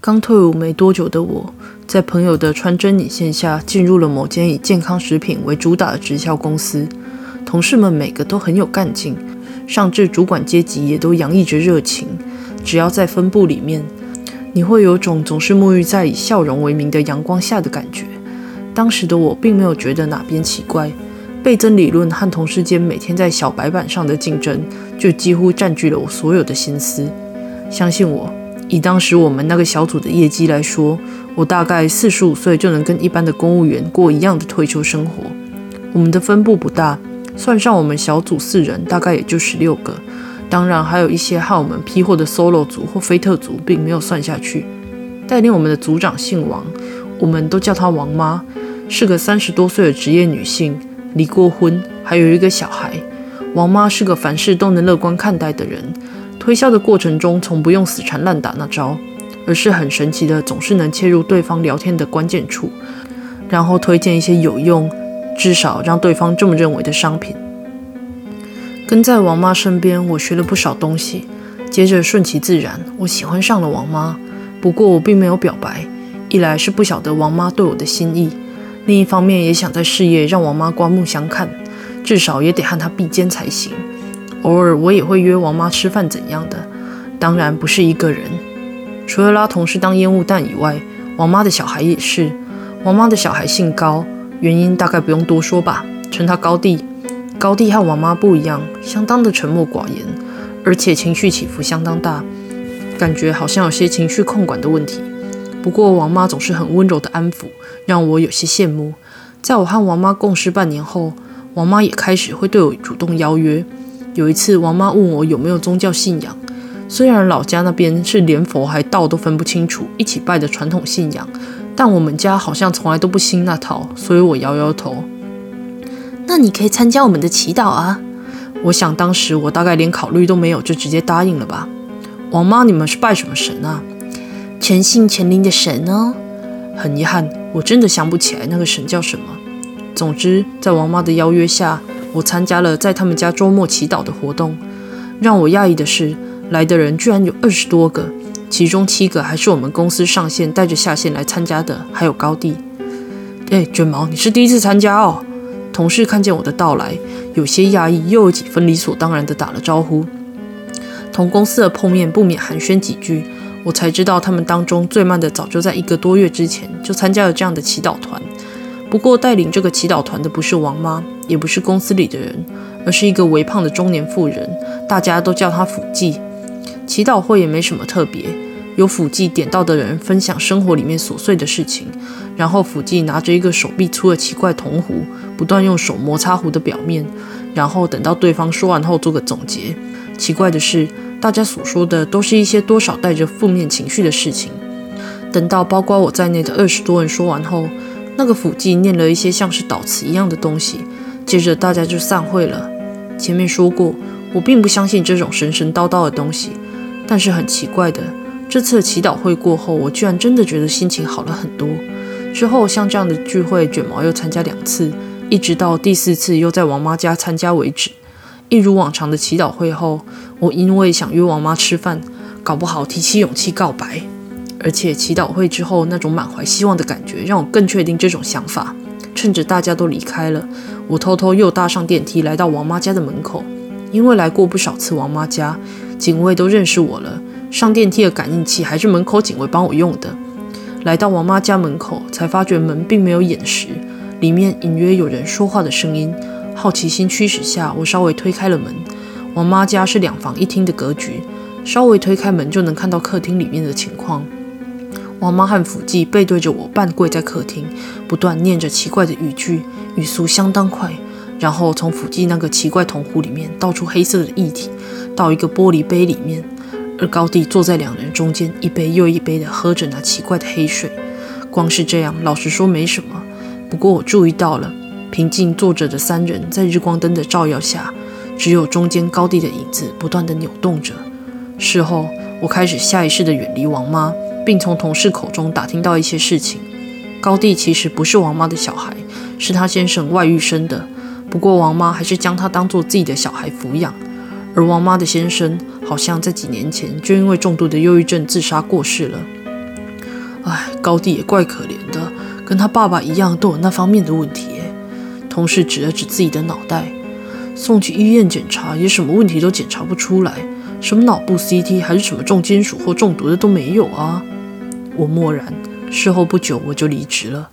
刚退伍没多久的我，在朋友的穿针引线下，进入了某间以健康食品为主打的直销公司。同事们每个都很有干劲，上至主管阶级也都洋溢着热情。只要在分部里面，你会有种总是沐浴在以笑容为名的阳光下的感觉。当时的我并没有觉得哪边奇怪，倍增理论和同事间每天在小白板上的竞争，就几乎占据了我所有的心思。相信我。以当时我们那个小组的业绩来说，我大概四十五岁就能跟一般的公务员过一样的退休生活。我们的分部不大，算上我们小组四人，大概也就十六个。当然，还有一些和我们批货的 solo 组或非特组，并没有算下去。带领我们的组长姓王，我们都叫她王妈，是个三十多岁的职业女性，离过婚，还有一个小孩。王妈是个凡事都能乐观看待的人。推销的过程中，从不用死缠烂打那招，而是很神奇的，总是能切入对方聊天的关键处，然后推荐一些有用，至少让对方这么认为的商品。跟在王妈身边，我学了不少东西。接着顺其自然，我喜欢上了王妈。不过我并没有表白，一来是不晓得王妈对我的心意，另一方面也想在事业让王妈刮目相看，至少也得和她比肩才行。偶尔我也会约王妈吃饭，怎样的？当然不是一个人。除了拉同事当烟雾弹以外，王妈的小孩也是。王妈的小孩姓高，原因大概不用多说吧，称他高弟。高弟和王妈不一样，相当的沉默寡言，而且情绪起伏相当大，感觉好像有些情绪控管的问题。不过王妈总是很温柔的安抚，让我有些羡慕。在我和王妈共事半年后，王妈也开始会对我主动邀约。有一次，王妈问我有没有宗教信仰。虽然老家那边是连佛还道都分不清楚，一起拜的传统信仰，但我们家好像从来都不兴那套，所以我摇摇头。那你可以参加我们的祈祷啊！我想当时我大概连考虑都没有，就直接答应了吧。王妈，你们是拜什么神啊？全信全灵的神哦。很遗憾，我真的想不起来那个神叫什么。总之，在王妈的邀约下。我参加了在他们家周末祈祷的活动，让我讶异的是，来的人居然有二十多个，其中七个还是我们公司上线带着下线来参加的，还有高地。哎，卷毛，你是第一次参加哦？同事看见我的到来，有些讶异，又有几分理所当然的打了招呼。同公司的碰面不免寒暄几句，我才知道他们当中最慢的早就在一个多月之前就参加了这样的祈祷团。不过带领这个祈祷团的不是王妈。也不是公司里的人，而是一个微胖的中年妇人，大家都叫她辅祭。祈祷会也没什么特别，有辅祭点到的人分享生活里面琐碎的事情，然后辅祭拿着一个手臂粗的奇怪铜壶，不断用手摩擦壶的表面，然后等到对方说完后做个总结。奇怪的是，大家所说的都是一些多少带着负面情绪的事情。等到包括我在内的二十多人说完后，那个辅祭念了一些像是祷词一样的东西。接着大家就散会了。前面说过，我并不相信这种神神叨叨的东西，但是很奇怪的，这次祈祷会过后，我居然真的觉得心情好了很多。之后像这样的聚会，卷毛又参加两次，一直到第四次又在王妈家参加为止。一如往常的祈祷会后，我因为想约王妈吃饭，搞不好提起勇气告白。而且祈祷会之后那种满怀希望的感觉，让我更确定这种想法。趁着大家都离开了，我偷偷又搭上电梯来到王妈家的门口。因为来过不少次王妈家，警卫都认识我了。上电梯的感应器还是门口警卫帮我用的。来到王妈家门口，才发觉门并没有掩实，里面隐约有人说话的声音。好奇心驱使下，我稍微推开了门。王妈家是两房一厅的格局，稍微推开门就能看到客厅里面的情况。王妈和福记背对着我，半跪在客厅，不断念着奇怪的语句，语速相当快。然后从福记那个奇怪铜壶里面倒出黑色的液体，到一个玻璃杯里面。而高地坐在两人中间，一杯又一杯地喝着那奇怪的黑水。光是这样，老实说没什么。不过我注意到了，平静坐着的三人在日光灯的照耀下，只有中间高地的影子不断地扭动着。事后，我开始下意识地远离王妈。并从同事口中打听到一些事情。高地其实不是王妈的小孩，是他先生外遇生的。不过王妈还是将他当做自己的小孩抚养。而王妈的先生好像在几年前就因为重度的忧郁症自杀过世了。哎，高弟也怪可怜的，跟他爸爸一样都有那方面的问题。同事指了指自己的脑袋，送去医院检查也什么问题都检查不出来，什么脑部 CT 还是什么重金属或中毒的都没有啊。我默然。事后不久我就离职了。